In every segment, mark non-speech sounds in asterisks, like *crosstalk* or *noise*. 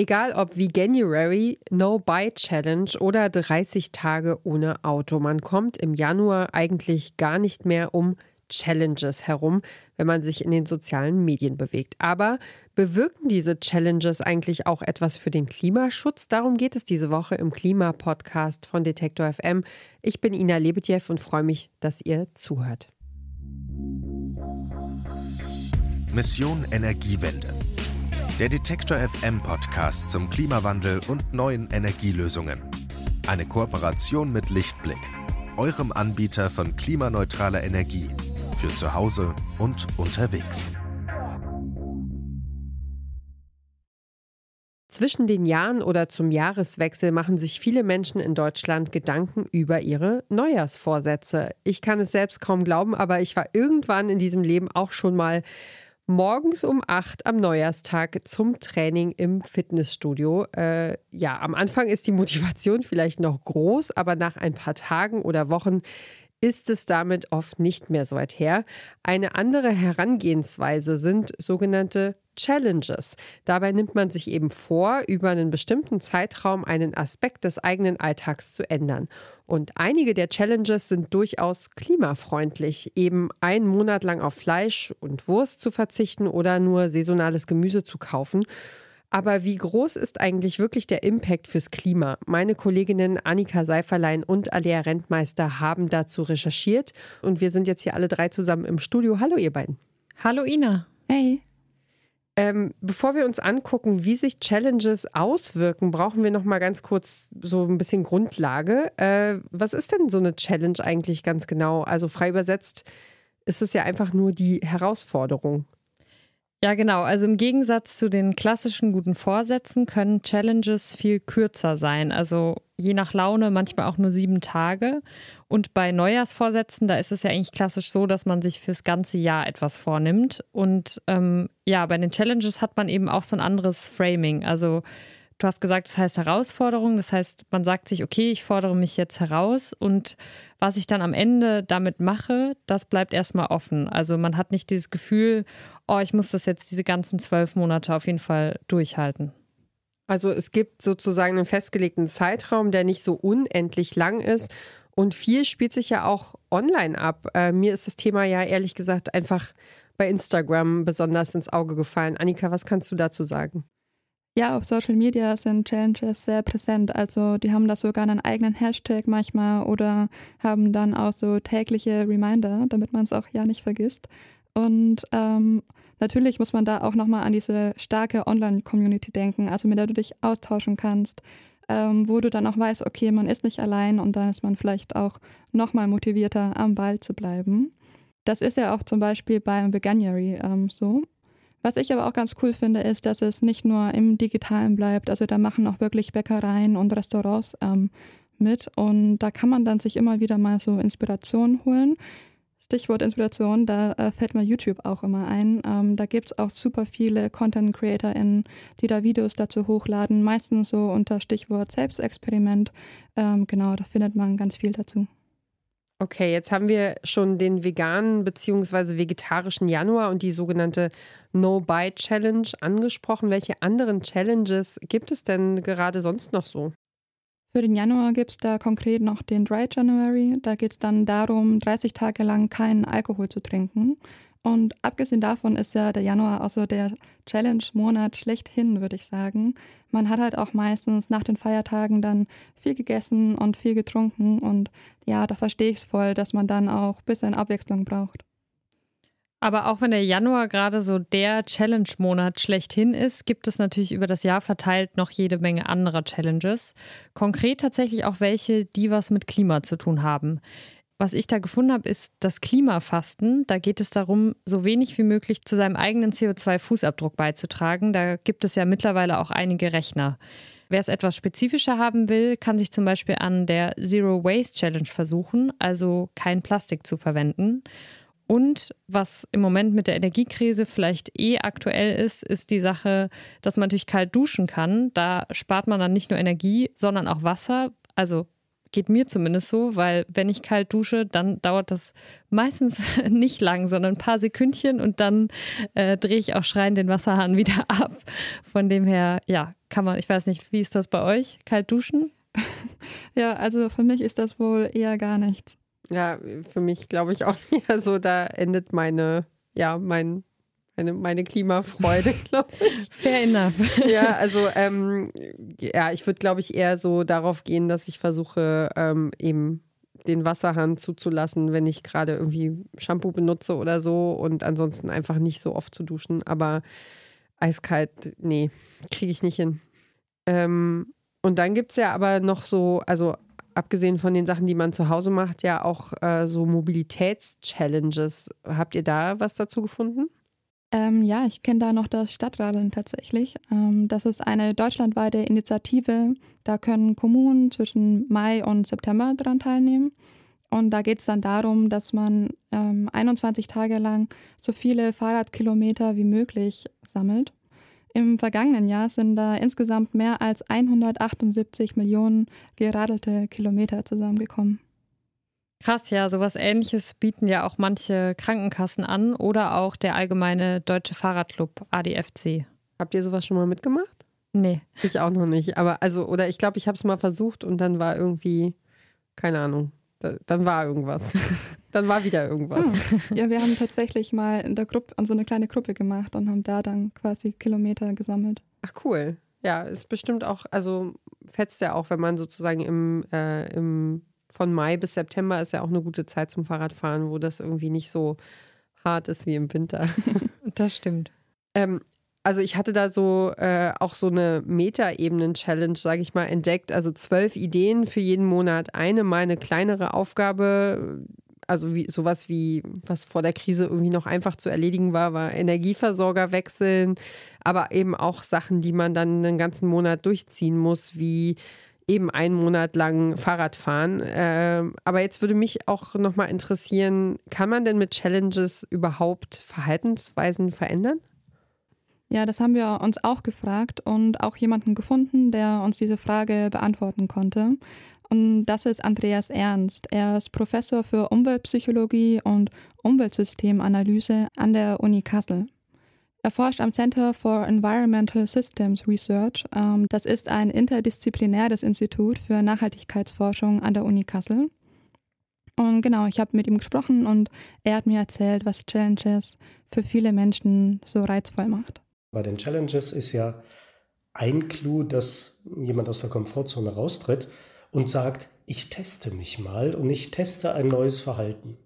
Egal ob Veganuary, No Buy Challenge oder 30 Tage ohne Auto, man kommt im Januar eigentlich gar nicht mehr um Challenges herum, wenn man sich in den sozialen Medien bewegt. Aber bewirken diese Challenges eigentlich auch etwas für den Klimaschutz? Darum geht es diese Woche im Klimapodcast von Detektor FM. Ich bin Ina Lebetjew und freue mich, dass ihr zuhört. Mission Energiewende. Der Detektor FM Podcast zum Klimawandel und neuen Energielösungen. Eine Kooperation mit Lichtblick, eurem Anbieter von klimaneutraler Energie für zu Hause und unterwegs. Zwischen den Jahren oder zum Jahreswechsel machen sich viele Menschen in Deutschland Gedanken über ihre Neujahrsvorsätze. Ich kann es selbst kaum glauben, aber ich war irgendwann in diesem Leben auch schon mal morgens um acht am Neujahrstag zum Training im Fitnessstudio. Äh, ja, am Anfang ist die Motivation vielleicht noch groß, aber nach ein paar Tagen oder Wochen ist es damit oft nicht mehr so weit her. Eine andere Herangehensweise sind sogenannte Challenges. Dabei nimmt man sich eben vor, über einen bestimmten Zeitraum einen Aspekt des eigenen Alltags zu ändern. Und einige der Challenges sind durchaus klimafreundlich, eben einen Monat lang auf Fleisch und Wurst zu verzichten oder nur saisonales Gemüse zu kaufen. Aber wie groß ist eigentlich wirklich der Impact fürs Klima? Meine Kolleginnen Annika Seiferlein und Alea Rentmeister haben dazu recherchiert und wir sind jetzt hier alle drei zusammen im Studio. Hallo ihr beiden. Hallo Ina. Hey. Ähm, bevor wir uns angucken, wie sich Challenges auswirken, brauchen wir noch mal ganz kurz so ein bisschen Grundlage. Äh, was ist denn so eine Challenge eigentlich ganz genau? Also frei übersetzt ist es ja einfach nur die Herausforderung. Ja, genau. Also im Gegensatz zu den klassischen guten Vorsätzen können Challenges viel kürzer sein. Also je nach Laune manchmal auch nur sieben Tage. Und bei Neujahrsvorsätzen, da ist es ja eigentlich klassisch so, dass man sich fürs ganze Jahr etwas vornimmt. Und ähm, ja, bei den Challenges hat man eben auch so ein anderes Framing. Also du hast gesagt, das heißt Herausforderung. Das heißt, man sagt sich, okay, ich fordere mich jetzt heraus und was ich dann am Ende damit mache, das bleibt erstmal offen. Also man hat nicht dieses Gefühl, oh, ich muss das jetzt diese ganzen zwölf Monate auf jeden Fall durchhalten. Also es gibt sozusagen einen festgelegten Zeitraum, der nicht so unendlich lang ist. Und viel spielt sich ja auch online ab. Äh, mir ist das Thema ja ehrlich gesagt einfach bei Instagram besonders ins Auge gefallen. Annika, was kannst du dazu sagen? Ja, auf Social Media sind Challenges sehr präsent. Also die haben da sogar einen eigenen Hashtag manchmal oder haben dann auch so tägliche Reminder, damit man es auch ja nicht vergisst. Und ähm, natürlich muss man da auch nochmal an diese starke Online-Community denken, also mit der du dich austauschen kannst, ähm, wo du dann auch weißt, okay, man ist nicht allein und dann ist man vielleicht auch nochmal motivierter, am Ball zu bleiben. Das ist ja auch zum Beispiel beim Veganuary ähm, so. Was ich aber auch ganz cool finde, ist, dass es nicht nur im Digitalen bleibt. Also da machen auch wirklich Bäckereien und Restaurants ähm, mit. Und da kann man dann sich immer wieder mal so Inspiration holen. Stichwort Inspiration, da äh, fällt mir YouTube auch immer ein. Ähm, da gibt es auch super viele Content CreatorInnen, die da Videos dazu hochladen, meistens so unter Stichwort Selbstexperiment. Ähm, genau, da findet man ganz viel dazu. Okay, jetzt haben wir schon den veganen bzw. vegetarischen Januar und die sogenannte No-Buy-Challenge angesprochen. Welche anderen Challenges gibt es denn gerade sonst noch so? Für den Januar gibt es da konkret noch den Dry January. Da geht es dann darum, 30 Tage lang keinen Alkohol zu trinken. Und abgesehen davon ist ja der Januar also der Challenge-Monat schlechthin, würde ich sagen. Man hat halt auch meistens nach den Feiertagen dann viel gegessen und viel getrunken. Und ja, da verstehe ich es voll, dass man dann auch ein bisschen Abwechslung braucht. Aber auch wenn der Januar gerade so der Challenge-Monat schlechthin ist, gibt es natürlich über das Jahr verteilt noch jede Menge anderer Challenges. Konkret tatsächlich auch welche, die was mit Klima zu tun haben. Was ich da gefunden habe, ist das Klimafasten. Da geht es darum, so wenig wie möglich zu seinem eigenen CO2-Fußabdruck beizutragen. Da gibt es ja mittlerweile auch einige Rechner. Wer es etwas spezifischer haben will, kann sich zum Beispiel an der Zero Waste Challenge versuchen, also kein Plastik zu verwenden. Und was im Moment mit der Energiekrise vielleicht eh aktuell ist, ist die Sache, dass man natürlich kalt duschen kann. Da spart man dann nicht nur Energie, sondern auch Wasser. Also Geht mir zumindest so, weil wenn ich kalt dusche, dann dauert das meistens *laughs* nicht lang, sondern ein paar Sekündchen und dann äh, drehe ich auch schreiend den Wasserhahn *laughs* wieder ab. Von dem her, ja, kann man, ich weiß nicht, wie ist das bei euch? Kalt duschen? *laughs* ja, also für mich ist das wohl eher gar nichts. Ja, für mich glaube ich auch *laughs* eher so, da endet meine, ja, mein, meine, meine Klimafreude, *laughs* glaube ich. Fair enough. *laughs* ja, also ähm, ja, ich würde, glaube ich, eher so darauf gehen, dass ich versuche, ähm, eben den Wasserhahn zuzulassen, wenn ich gerade irgendwie Shampoo benutze oder so und ansonsten einfach nicht so oft zu duschen. Aber eiskalt, nee, kriege ich nicht hin. Ähm, und dann gibt es ja aber noch so, also abgesehen von den Sachen, die man zu Hause macht, ja auch äh, so Mobilitätschallenges. Habt ihr da was dazu gefunden? Ähm, ja, ich kenne da noch das Stadtradeln tatsächlich. Ähm, das ist eine deutschlandweite Initiative. Da können Kommunen zwischen Mai und September daran teilnehmen. Und da geht es dann darum, dass man ähm, 21 Tage lang so viele Fahrradkilometer wie möglich sammelt. Im vergangenen Jahr sind da insgesamt mehr als 178 Millionen geradelte Kilometer zusammengekommen. Krass, ja, sowas ähnliches bieten ja auch manche Krankenkassen an oder auch der allgemeine Deutsche Fahrradclub ADFC. Habt ihr sowas schon mal mitgemacht? Nee. Ich auch noch nicht. Aber also, oder ich glaube, ich habe es mal versucht und dann war irgendwie, keine Ahnung, da, dann war irgendwas. *laughs* dann war wieder irgendwas. Hm. Ja, wir haben tatsächlich mal in der Gruppe, an so eine kleine Gruppe gemacht und haben da dann quasi Kilometer gesammelt. Ach cool. Ja, ist bestimmt auch, also fetzt ja auch, wenn man sozusagen im, äh, im von Mai bis September ist ja auch eine gute Zeit zum Fahrradfahren, wo das irgendwie nicht so hart ist wie im Winter. *laughs* Das stimmt. Ähm, also ich hatte da so äh, auch so eine Metaebenen-Challenge, sage ich mal, entdeckt. Also zwölf Ideen für jeden Monat. Eine mal eine kleinere Aufgabe, also wie, sowas wie, was vor der Krise irgendwie noch einfach zu erledigen war, war Energieversorger wechseln, aber eben auch Sachen, die man dann einen ganzen Monat durchziehen muss, wie eben einen Monat lang Fahrrad fahren. Ähm, aber jetzt würde mich auch nochmal interessieren, kann man denn mit Challenges überhaupt Verhaltensweisen verändern? Ja, das haben wir uns auch gefragt und auch jemanden gefunden, der uns diese Frage beantworten konnte. Und das ist Andreas Ernst. Er ist Professor für Umweltpsychologie und Umweltsystemanalyse an der Uni Kassel. Er forscht am Center for Environmental Systems Research. Ähm, das ist ein interdisziplinäres Institut für Nachhaltigkeitsforschung an der Uni Kassel. Und genau, ich habe mit ihm gesprochen und er hat mir erzählt, was Challenges für viele Menschen so reizvoll macht. Bei den Challenges ist ja ein Clou, dass jemand aus der Komfortzone raustritt und sagt, ich teste mich mal und ich teste ein neues Verhalten.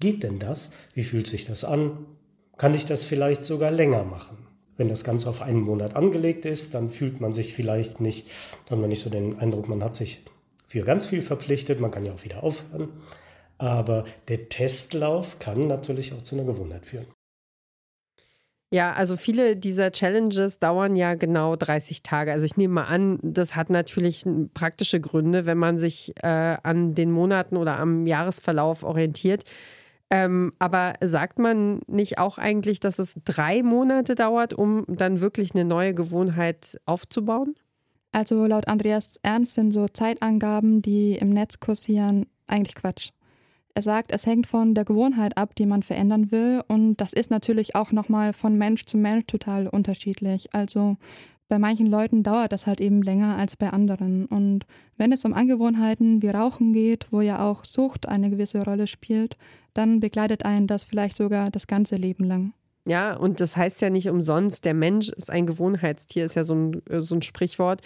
Geht denn das? Wie fühlt sich das an? kann ich das vielleicht sogar länger machen. Wenn das Ganze auf einen Monat angelegt ist, dann fühlt man sich vielleicht nicht, dann hat man nicht so den Eindruck, man hat sich für ganz viel verpflichtet, man kann ja auch wieder aufhören. Aber der Testlauf kann natürlich auch zu einer Gewohnheit führen. Ja, also viele dieser Challenges dauern ja genau 30 Tage. Also ich nehme mal an, das hat natürlich praktische Gründe, wenn man sich äh, an den Monaten oder am Jahresverlauf orientiert. Ähm, aber sagt man nicht auch eigentlich, dass es drei Monate dauert, um dann wirklich eine neue Gewohnheit aufzubauen? Also laut Andreas Ernst sind so Zeitangaben, die im Netz kursieren, eigentlich Quatsch. Er sagt, es hängt von der Gewohnheit ab, die man verändern will. Und das ist natürlich auch nochmal von Mensch zu Mensch total unterschiedlich. Also bei manchen Leuten dauert das halt eben länger als bei anderen. Und wenn es um Angewohnheiten wie Rauchen geht, wo ja auch Sucht eine gewisse Rolle spielt, dann begleitet einen das vielleicht sogar das ganze Leben lang. Ja, und das heißt ja nicht umsonst, der Mensch ist ein Gewohnheitstier, ist ja so ein, so ein Sprichwort.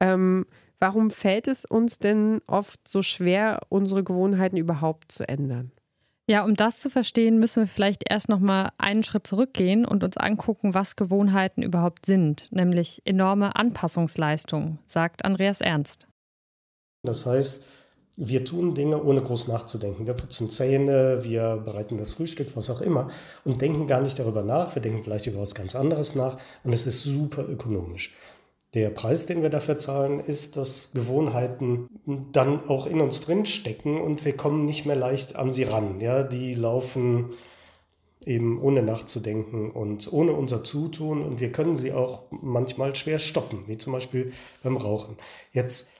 Ähm, warum fällt es uns denn oft so schwer, unsere Gewohnheiten überhaupt zu ändern? Ja, um das zu verstehen, müssen wir vielleicht erst noch mal einen Schritt zurückgehen und uns angucken, was Gewohnheiten überhaupt sind, nämlich enorme Anpassungsleistung, sagt Andreas Ernst. Das heißt, wir tun Dinge ohne groß nachzudenken. Wir putzen Zähne, wir bereiten das Frühstück, was auch immer und denken gar nicht darüber nach. Wir denken vielleicht über was ganz anderes nach und es ist super ökonomisch. Der Preis, den wir dafür zahlen, ist, dass Gewohnheiten dann auch in uns drin stecken und wir kommen nicht mehr leicht an sie ran. Ja, die laufen eben ohne nachzudenken und ohne unser Zutun und wir können sie auch manchmal schwer stoppen, wie zum Beispiel beim Rauchen. Jetzt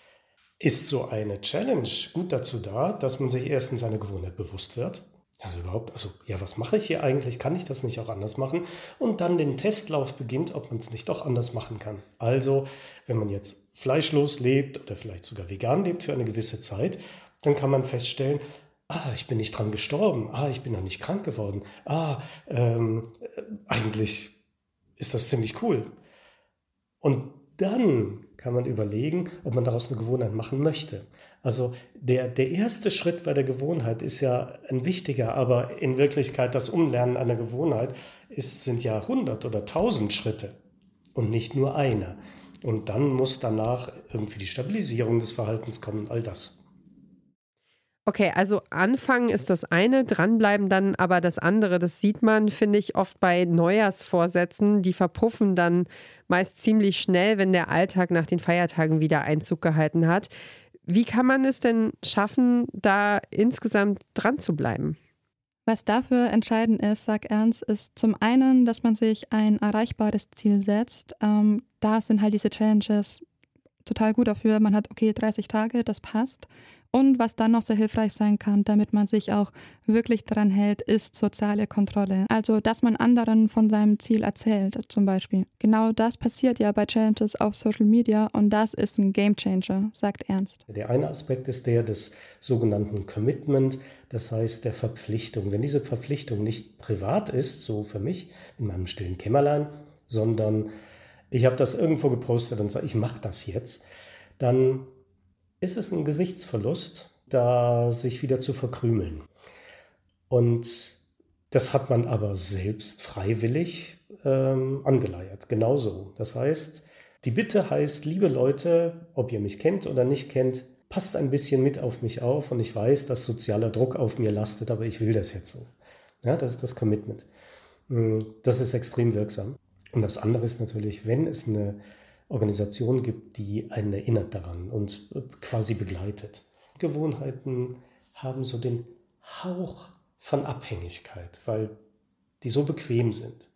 ist so eine Challenge gut dazu da, dass man sich erstens seiner Gewohnheit bewusst wird. Also überhaupt, also ja, was mache ich hier eigentlich? Kann ich das nicht auch anders machen? Und dann den Testlauf beginnt, ob man es nicht doch anders machen kann. Also, wenn man jetzt fleischlos lebt oder vielleicht sogar vegan lebt für eine gewisse Zeit, dann kann man feststellen, ah, ich bin nicht dran gestorben, ah, ich bin noch nicht krank geworden, ah, ähm, eigentlich ist das ziemlich cool. Und dann kann man überlegen, ob man daraus eine Gewohnheit machen möchte. Also der, der erste Schritt bei der Gewohnheit ist ja ein wichtiger, aber in Wirklichkeit das Umlernen einer Gewohnheit ist, sind ja hundert oder tausend Schritte und nicht nur einer. Und dann muss danach irgendwie die Stabilisierung des Verhaltens kommen, all das. Okay, also anfangen ist das eine, dranbleiben dann aber das andere. Das sieht man, finde ich, oft bei Neujahrsvorsätzen. Die verpuffen dann meist ziemlich schnell, wenn der Alltag nach den Feiertagen wieder Einzug gehalten hat. Wie kann man es denn schaffen, da insgesamt dran zu bleiben? Was dafür entscheidend ist, sagt Ernst, ist zum einen, dass man sich ein erreichbares Ziel setzt. Ähm, da sind halt diese Challenges total gut dafür. Man hat, okay, 30 Tage, das passt. Und was dann noch sehr hilfreich sein kann, damit man sich auch wirklich daran hält, ist soziale Kontrolle. Also, dass man anderen von seinem Ziel erzählt, zum Beispiel. Genau das passiert ja bei Challenges auf Social Media und das ist ein Gamechanger, sagt Ernst. Der eine Aspekt ist der des sogenannten Commitment, das heißt der Verpflichtung. Wenn diese Verpflichtung nicht privat ist, so für mich in meinem stillen Kämmerlein, sondern ich habe das irgendwo gepostet und sage, ich mache das jetzt, dann ist es ein Gesichtsverlust, da sich wieder zu verkrümeln. Und das hat man aber selbst freiwillig ähm, angeleiert, genauso. Das heißt, die Bitte heißt, liebe Leute, ob ihr mich kennt oder nicht kennt, passt ein bisschen mit auf mich auf und ich weiß, dass sozialer Druck auf mir lastet, aber ich will das jetzt so. Ja, das ist das Commitment. Mm, das ist extrem wirksam. Und das andere ist natürlich, wenn es eine Organisation gibt, die einen erinnert daran und quasi begleitet. Gewohnheiten haben so den Hauch von Abhängigkeit, weil die so bequem sind.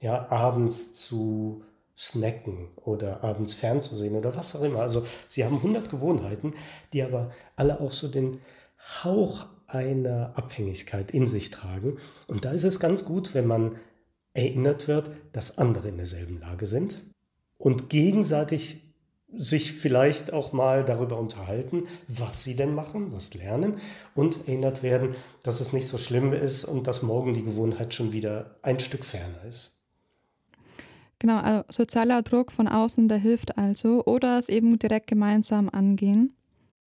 Ja, abends zu snacken oder abends fernzusehen oder was auch immer. Also sie haben 100 Gewohnheiten, die aber alle auch so den Hauch einer Abhängigkeit in sich tragen. Und da ist es ganz gut, wenn man erinnert wird, dass andere in derselben Lage sind und gegenseitig sich vielleicht auch mal darüber unterhalten, was sie denn machen, was lernen und erinnert werden, dass es nicht so schlimm ist und dass morgen die Gewohnheit schon wieder ein Stück ferner ist. Genau, also sozialer Druck von außen, der hilft also oder es eben direkt gemeinsam angehen.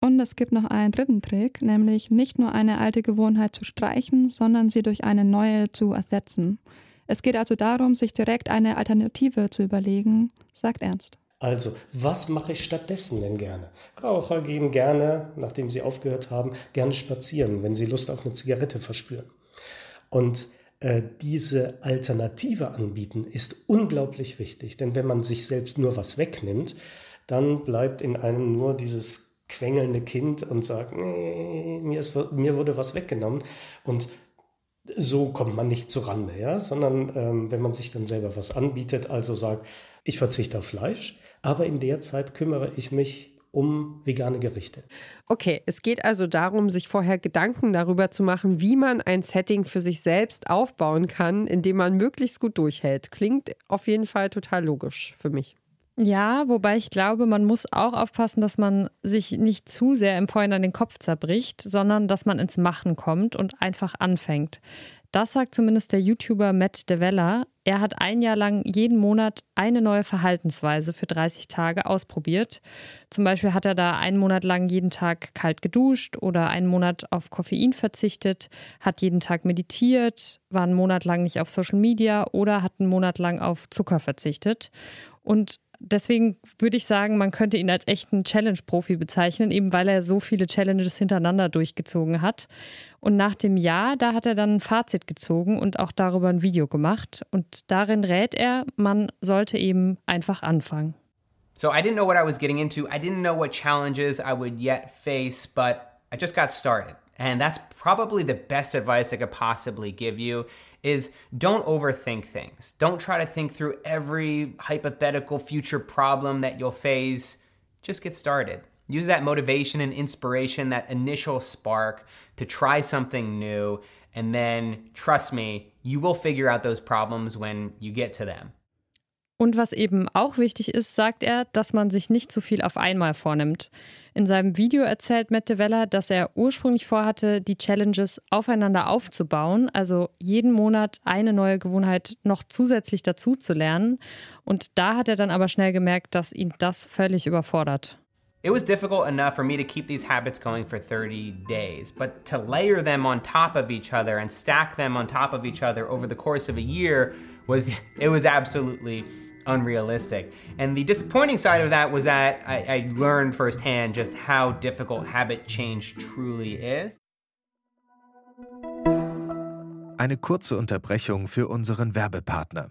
Und es gibt noch einen dritten Trick, nämlich nicht nur eine alte Gewohnheit zu streichen, sondern sie durch eine neue zu ersetzen. Es geht also darum, sich direkt eine Alternative zu überlegen, sagt Ernst. Also, was mache ich stattdessen denn gerne? Raucher gehen gerne, nachdem sie aufgehört haben, gerne spazieren, wenn sie Lust auf eine Zigarette verspüren. Und äh, diese Alternative anbieten ist unglaublich wichtig, denn wenn man sich selbst nur was wegnimmt, dann bleibt in einem nur dieses quengelnde Kind und sagt, nee, mir, ist, mir wurde was weggenommen. Und so kommt man nicht zurande, ja, sondern ähm, wenn man sich dann selber was anbietet, also sagt, ich verzichte auf Fleisch, aber in der Zeit kümmere ich mich um vegane Gerichte. Okay, es geht also darum, sich vorher Gedanken darüber zu machen, wie man ein Setting für sich selbst aufbauen kann, in dem man möglichst gut durchhält. Klingt auf jeden Fall total logisch für mich. Ja, wobei ich glaube, man muss auch aufpassen, dass man sich nicht zu sehr im Vorhinein den Kopf zerbricht, sondern dass man ins Machen kommt und einfach anfängt. Das sagt zumindest der YouTuber Matt DeVella. Er hat ein Jahr lang jeden Monat eine neue Verhaltensweise für 30 Tage ausprobiert. Zum Beispiel hat er da einen Monat lang jeden Tag kalt geduscht oder einen Monat auf Koffein verzichtet, hat jeden Tag meditiert, war einen Monat lang nicht auf Social Media oder hat einen Monat lang auf Zucker verzichtet. Und deswegen würde ich sagen, man könnte ihn als echten Challenge-Profi bezeichnen, eben weil er so viele Challenges hintereinander durchgezogen hat. Und nach dem Jahr, da hat er dann ein Fazit gezogen und auch darüber ein Video gemacht. Und darin rät er, man sollte eben einfach anfangen. So I didn't know what I was getting into. I didn't know what challenges I would yet face, but I just got started. And that's probably the best advice I could possibly give you is don't overthink things. Don't try to think through every hypothetical future problem that you'll face. Just get started. Use that motivation and inspiration, that initial spark to try something new And then, trust me, you will figure out those problems when you get to them. Und was eben auch wichtig ist, sagt er, dass man sich nicht zu viel auf einmal vornimmt. In seinem Video erzählt Mette Weller, dass er ursprünglich vorhatte, die Challenges aufeinander aufzubauen, also jeden Monat eine neue Gewohnheit noch zusätzlich dazu zu lernen. Und da hat er dann aber schnell gemerkt, dass ihn das völlig überfordert. It was difficult enough for me to keep these habits going for 30 days, but to layer them on top of each other and stack them on top of each other over the course of a year was it was absolutely unrealistic. And the disappointing side of that was that I, I learned firsthand just how difficult habit change truly is. Eine kurze Unterbrechung für unseren Werbepartner.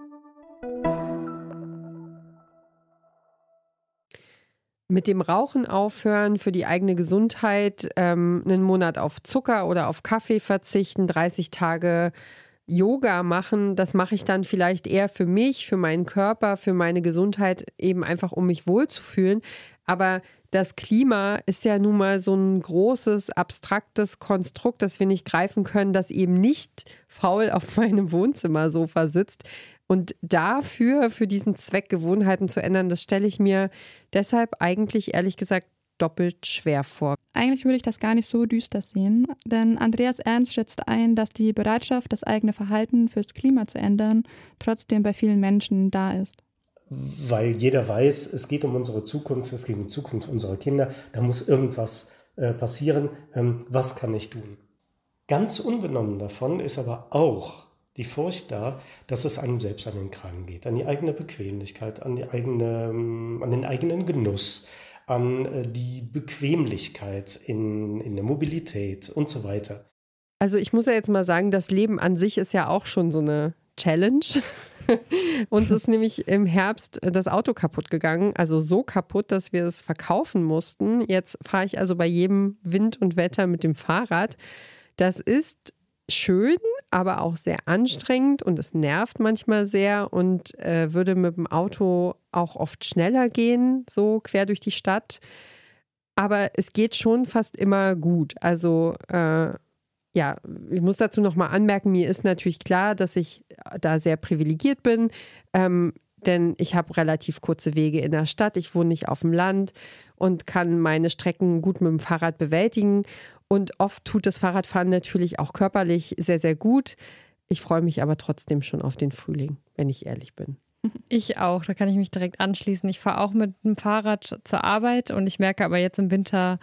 Mit dem Rauchen aufhören, für die eigene Gesundheit, ähm, einen Monat auf Zucker oder auf Kaffee verzichten, 30 Tage Yoga machen, das mache ich dann vielleicht eher für mich, für meinen Körper, für meine Gesundheit, eben einfach um mich wohlzufühlen. Aber das Klima ist ja nun mal so ein großes, abstraktes Konstrukt, das wir nicht greifen können, das eben nicht faul auf meinem Wohnzimmersofa sitzt. Und dafür, für diesen Zweck Gewohnheiten zu ändern, das stelle ich mir deshalb eigentlich ehrlich gesagt doppelt schwer vor. Eigentlich würde ich das gar nicht so düster sehen, denn Andreas Ernst schätzt ein, dass die Bereitschaft, das eigene Verhalten fürs Klima zu ändern, trotzdem bei vielen Menschen da ist. Weil jeder weiß, es geht um unsere Zukunft, es geht um die Zukunft unserer Kinder, da muss irgendwas äh, passieren. Ähm, was kann ich tun? Ganz unbenommen davon ist aber auch die Furcht da, dass es einem selbst an den Kragen geht, an die eigene Bequemlichkeit, an, die eigene, ähm, an den eigenen Genuss, an äh, die Bequemlichkeit in, in der Mobilität und so weiter. Also ich muss ja jetzt mal sagen, das Leben an sich ist ja auch schon so eine Challenge. *laughs* Uns ist nämlich im Herbst das Auto kaputt gegangen, also so kaputt, dass wir es verkaufen mussten. Jetzt fahre ich also bei jedem Wind und Wetter mit dem Fahrrad. Das ist schön, aber auch sehr anstrengend und es nervt manchmal sehr und äh, würde mit dem Auto auch oft schneller gehen, so quer durch die Stadt. Aber es geht schon fast immer gut. Also äh, ja, ich muss dazu nochmal anmerken, mir ist natürlich klar, dass ich da sehr privilegiert bin. Ähm, denn ich habe relativ kurze Wege in der Stadt, ich wohne nicht auf dem Land und kann meine Strecken gut mit dem Fahrrad bewältigen. Und oft tut das Fahrradfahren natürlich auch körperlich sehr, sehr gut. Ich freue mich aber trotzdem schon auf den Frühling, wenn ich ehrlich bin. Ich auch, da kann ich mich direkt anschließen. Ich fahre auch mit dem Fahrrad zur Arbeit und ich merke aber jetzt im Winter,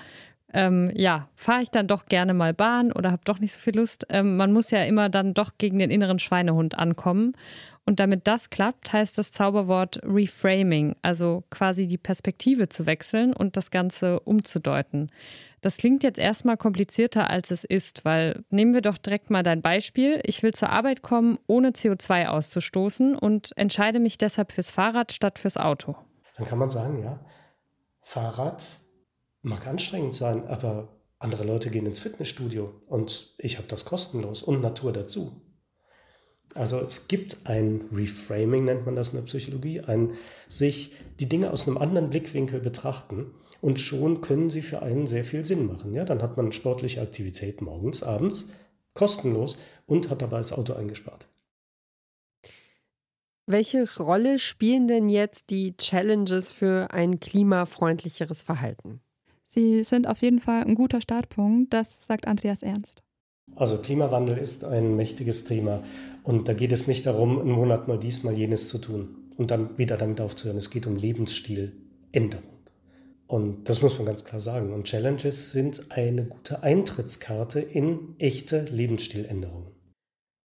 ähm, ja, fahre ich dann doch gerne mal Bahn oder habe doch nicht so viel Lust. Ähm, man muss ja immer dann doch gegen den inneren Schweinehund ankommen. Und damit das klappt, heißt das Zauberwort Reframing, also quasi die Perspektive zu wechseln und das Ganze umzudeuten. Das klingt jetzt erstmal komplizierter, als es ist, weil nehmen wir doch direkt mal dein Beispiel. Ich will zur Arbeit kommen, ohne CO2 auszustoßen und entscheide mich deshalb fürs Fahrrad statt fürs Auto. Dann kann man sagen, ja, Fahrrad mag anstrengend sein, aber andere Leute gehen ins Fitnessstudio und ich habe das kostenlos und Natur dazu. Also es gibt ein Reframing, nennt man das in der Psychologie, ein sich die Dinge aus einem anderen Blickwinkel betrachten und schon können sie für einen sehr viel Sinn machen. Ja, dann hat man sportliche Aktivität morgens, abends, kostenlos und hat dabei das Auto eingespart. Welche Rolle spielen denn jetzt die Challenges für ein klimafreundlicheres Verhalten? Sie sind auf jeden Fall ein guter Startpunkt, das sagt Andreas Ernst. Also Klimawandel ist ein mächtiges Thema und da geht es nicht darum, einen Monat mal dies, mal jenes zu tun und dann wieder damit aufzuhören. Es geht um Lebensstiländerung. Und das muss man ganz klar sagen. Und Challenges sind eine gute Eintrittskarte in echte Lebensstiländerungen.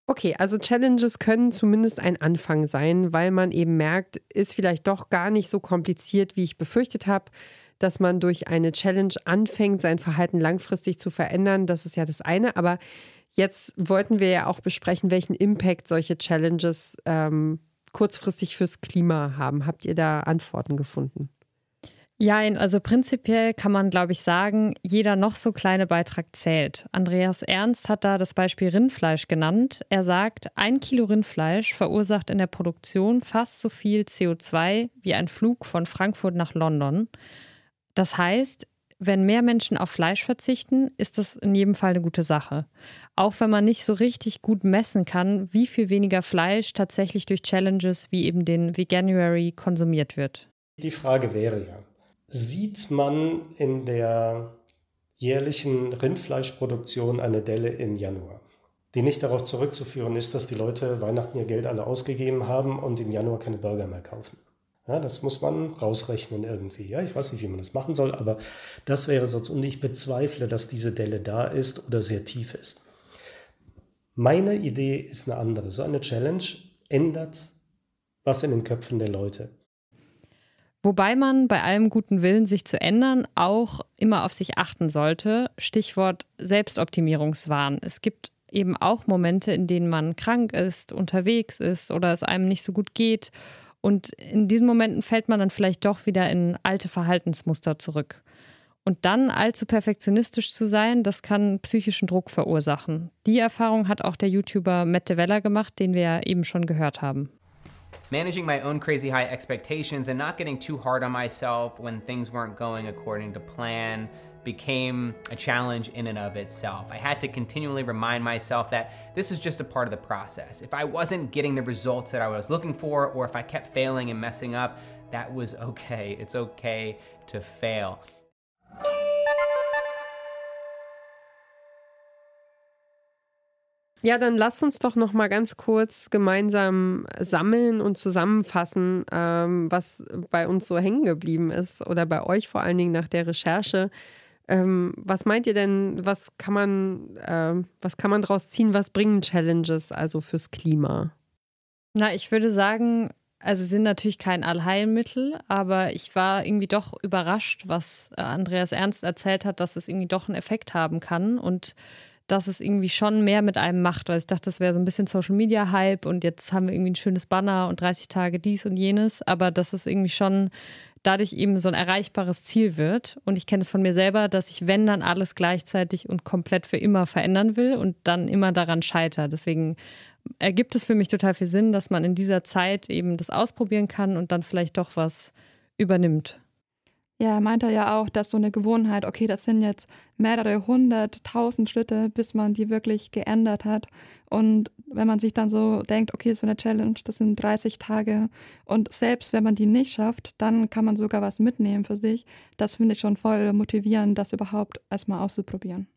Okay, also Challenges können zumindest ein Anfang sein, weil man eben merkt, ist vielleicht doch gar nicht so kompliziert, wie ich befürchtet habe, dass man durch eine Challenge anfängt, sein Verhalten langfristig zu verändern. Das ist ja das eine. Aber jetzt wollten wir ja auch besprechen, welchen Impact solche Challenges ähm, kurzfristig fürs Klima haben? Habt ihr da Antworten gefunden? Ja, also prinzipiell kann man, glaube ich, sagen, jeder noch so kleine Beitrag zählt. Andreas Ernst hat da das Beispiel Rindfleisch genannt. Er sagt, ein Kilo Rindfleisch verursacht in der Produktion fast so viel CO2 wie ein Flug von Frankfurt nach London. Das heißt, wenn mehr Menschen auf Fleisch verzichten, ist das in jedem Fall eine gute Sache. Auch wenn man nicht so richtig gut messen kann, wie viel weniger Fleisch tatsächlich durch Challenges wie eben den Veganuary konsumiert wird. Die Frage wäre ja, sieht man in der jährlichen Rindfleischproduktion eine Delle im Januar, die nicht darauf zurückzuführen ist, dass die Leute Weihnachten ihr Geld alle ausgegeben haben und im Januar keine Burger mehr kaufen. Ja, das muss man rausrechnen irgendwie. Ja, ich weiß nicht, wie man das machen soll, aber das wäre so. Und ich bezweifle, dass diese Delle da ist oder sehr tief ist. Meine Idee ist eine andere. So eine Challenge ändert was in den Köpfen der Leute. Wobei man bei allem guten Willen, sich zu ändern, auch immer auf sich achten sollte. Stichwort Selbstoptimierungswahn. Es gibt eben auch Momente, in denen man krank ist, unterwegs ist oder es einem nicht so gut geht. Und in diesen Momenten fällt man dann vielleicht doch wieder in alte Verhaltensmuster zurück. Und dann allzu perfektionistisch zu sein, das kann psychischen Druck verursachen. Die Erfahrung hat auch der YouTuber Matt DeVella gemacht, den wir eben schon gehört haben. managing my own crazy high expectations and not getting too hard on myself when things weren't going according to plan became a challenge in and of itself. I had to continually remind myself that this is just a part of the process. If I wasn't getting the results that I was looking for, or if I kept failing and messing up, that was *laughs* okay. It's okay to fail. Ja, dann lasst uns doch noch mal ganz kurz gemeinsam sammeln und zusammenfassen, ähm, was bei uns so hängen geblieben ist oder bei euch vor allen Dingen nach der Recherche. Ähm, was meint ihr denn, was kann man, äh, was kann man daraus ziehen, was bringen Challenges also fürs Klima? Na, ich würde sagen, also sind natürlich kein Allheilmittel, aber ich war irgendwie doch überrascht, was äh, Andreas Ernst erzählt hat, dass es irgendwie doch einen Effekt haben kann und dass es irgendwie schon mehr mit einem macht. Weil ich dachte, das wäre so ein bisschen Social Media Hype und jetzt haben wir irgendwie ein schönes Banner und 30 Tage dies und jenes, aber dass es irgendwie schon dadurch eben so ein erreichbares Ziel wird. Und ich kenne es von mir selber, dass ich, wenn dann alles gleichzeitig und komplett für immer verändern will und dann immer daran scheitere. Deswegen ergibt es für mich total viel Sinn, dass man in dieser Zeit eben das ausprobieren kann und dann vielleicht doch was übernimmt. Ja, er meinte ja auch, dass so eine Gewohnheit, okay, das sind jetzt mehrere hundert, tausend Schritte, bis man die wirklich geändert hat. Und wenn man sich dann so denkt, okay, so eine Challenge, das sind 30 Tage und selbst wenn man die nicht schafft, dann kann man sogar was mitnehmen für sich. Das finde ich schon voll motivierend, das überhaupt erstmal auszuprobieren.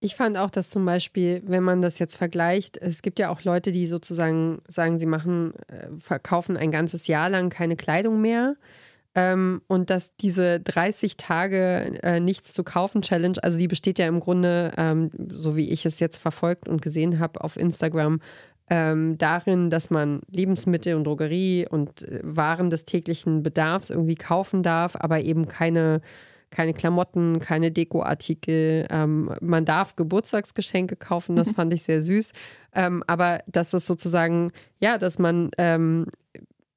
Ich fand auch, dass zum Beispiel, wenn man das jetzt vergleicht, es gibt ja auch Leute, die sozusagen sagen, sie machen, äh, verkaufen ein ganzes Jahr lang keine Kleidung mehr ähm, und dass diese 30 Tage äh, nichts zu kaufen Challenge, also die besteht ja im Grunde, ähm, so wie ich es jetzt verfolgt und gesehen habe auf Instagram, ähm, darin, dass man Lebensmittel und Drogerie und äh, Waren des täglichen Bedarfs irgendwie kaufen darf, aber eben keine keine Klamotten, keine Dekoartikel. Ähm, man darf Geburtstagsgeschenke kaufen, das mhm. fand ich sehr süß. Ähm, aber dass es sozusagen, ja, dass man ähm,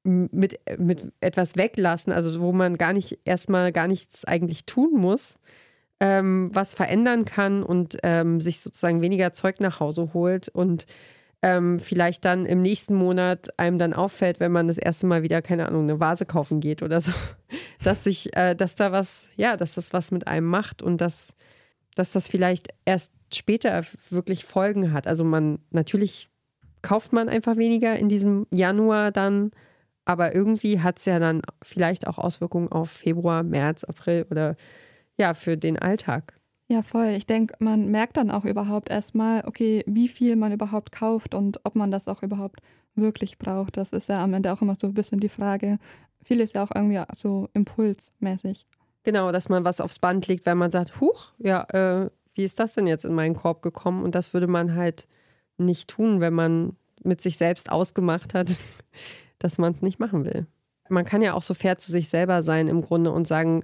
mit, mit etwas weglassen, also wo man gar nicht erstmal gar nichts eigentlich tun muss, ähm, was verändern kann und ähm, sich sozusagen weniger Zeug nach Hause holt und ähm, vielleicht dann im nächsten Monat einem dann auffällt, wenn man das erste Mal wieder, keine Ahnung, eine Vase kaufen geht oder so, *laughs* dass sich, äh, dass da was, ja, dass das was mit einem macht und dass, dass das vielleicht erst später wirklich Folgen hat. Also man, natürlich kauft man einfach weniger in diesem Januar dann aber irgendwie hat es ja dann vielleicht auch Auswirkungen auf Februar, März, April oder ja, für den Alltag. Ja, voll. Ich denke, man merkt dann auch überhaupt erstmal, okay, wie viel man überhaupt kauft und ob man das auch überhaupt wirklich braucht. Das ist ja am Ende auch immer so ein bisschen die Frage. Viel ist ja auch irgendwie so impulsmäßig. Genau, dass man was aufs Band legt, wenn man sagt, huch, ja, äh, wie ist das denn jetzt in meinen Korb gekommen? Und das würde man halt nicht tun, wenn man mit sich selbst ausgemacht hat, dass man es nicht machen will. Man kann ja auch so fair zu sich selber sein im Grunde und sagen,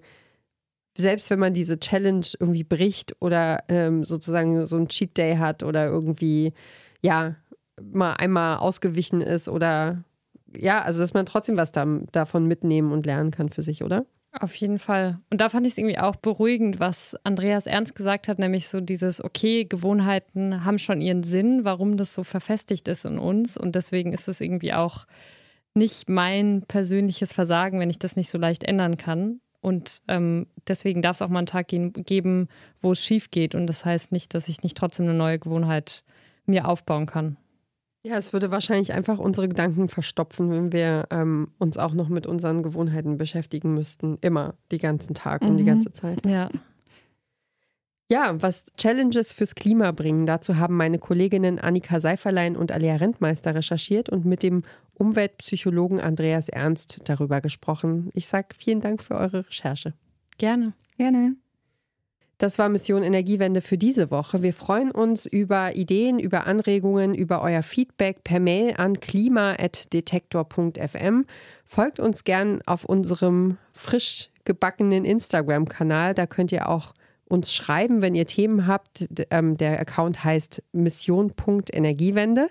selbst wenn man diese Challenge irgendwie bricht oder ähm, sozusagen so ein Cheat Day hat oder irgendwie, ja, mal einmal ausgewichen ist oder ja, also dass man trotzdem was da, davon mitnehmen und lernen kann für sich, oder? Auf jeden Fall. Und da fand ich es irgendwie auch beruhigend, was Andreas Ernst gesagt hat, nämlich so dieses, okay, Gewohnheiten haben schon ihren Sinn, warum das so verfestigt ist in uns. Und deswegen ist es irgendwie auch nicht mein persönliches Versagen, wenn ich das nicht so leicht ändern kann. Und ähm, deswegen darf es auch mal einen Tag geben, wo es schief geht. Und das heißt nicht, dass ich nicht trotzdem eine neue Gewohnheit mir aufbauen kann. Ja, es würde wahrscheinlich einfach unsere Gedanken verstopfen, wenn wir ähm, uns auch noch mit unseren Gewohnheiten beschäftigen müssten. Immer, die ganzen Tag mhm. und die mhm. ganze Zeit. Ja. Ja, was Challenges fürs Klima bringen, dazu haben meine Kolleginnen Annika Seiferlein und Alia Rentmeister recherchiert und mit dem Umweltpsychologen Andreas Ernst darüber gesprochen. Ich sage vielen Dank für eure Recherche. Gerne. Gerne. Das war Mission Energiewende für diese Woche. Wir freuen uns über Ideen, über Anregungen, über euer Feedback per Mail an klima.detektor.fm. Folgt uns gern auf unserem frisch gebackenen Instagram-Kanal. Da könnt ihr auch uns schreiben, wenn ihr Themen habt. Ähm, der Account heißt mission.energiewende.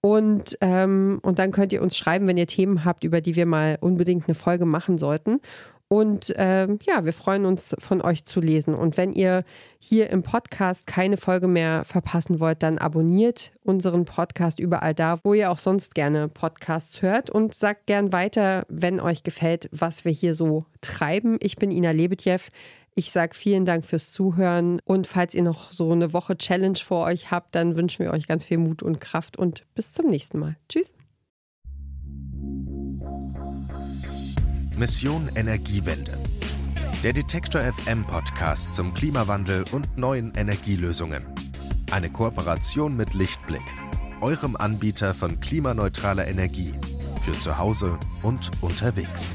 Und, ähm, und dann könnt ihr uns schreiben, wenn ihr Themen habt, über die wir mal unbedingt eine Folge machen sollten. Und ähm, ja, wir freuen uns, von euch zu lesen. Und wenn ihr hier im Podcast keine Folge mehr verpassen wollt, dann abonniert unseren Podcast überall da, wo ihr auch sonst gerne Podcasts hört. Und sagt gern weiter, wenn euch gefällt, was wir hier so treiben. Ich bin Ina Lebetjew. Ich sage vielen Dank fürs Zuhören. Und falls ihr noch so eine Woche Challenge vor euch habt, dann wünschen wir euch ganz viel Mut und Kraft. Und bis zum nächsten Mal. Tschüss. Mission Energiewende. Der Detektor FM Podcast zum Klimawandel und neuen Energielösungen. Eine Kooperation mit Lichtblick, eurem Anbieter von klimaneutraler Energie für zu Hause und unterwegs.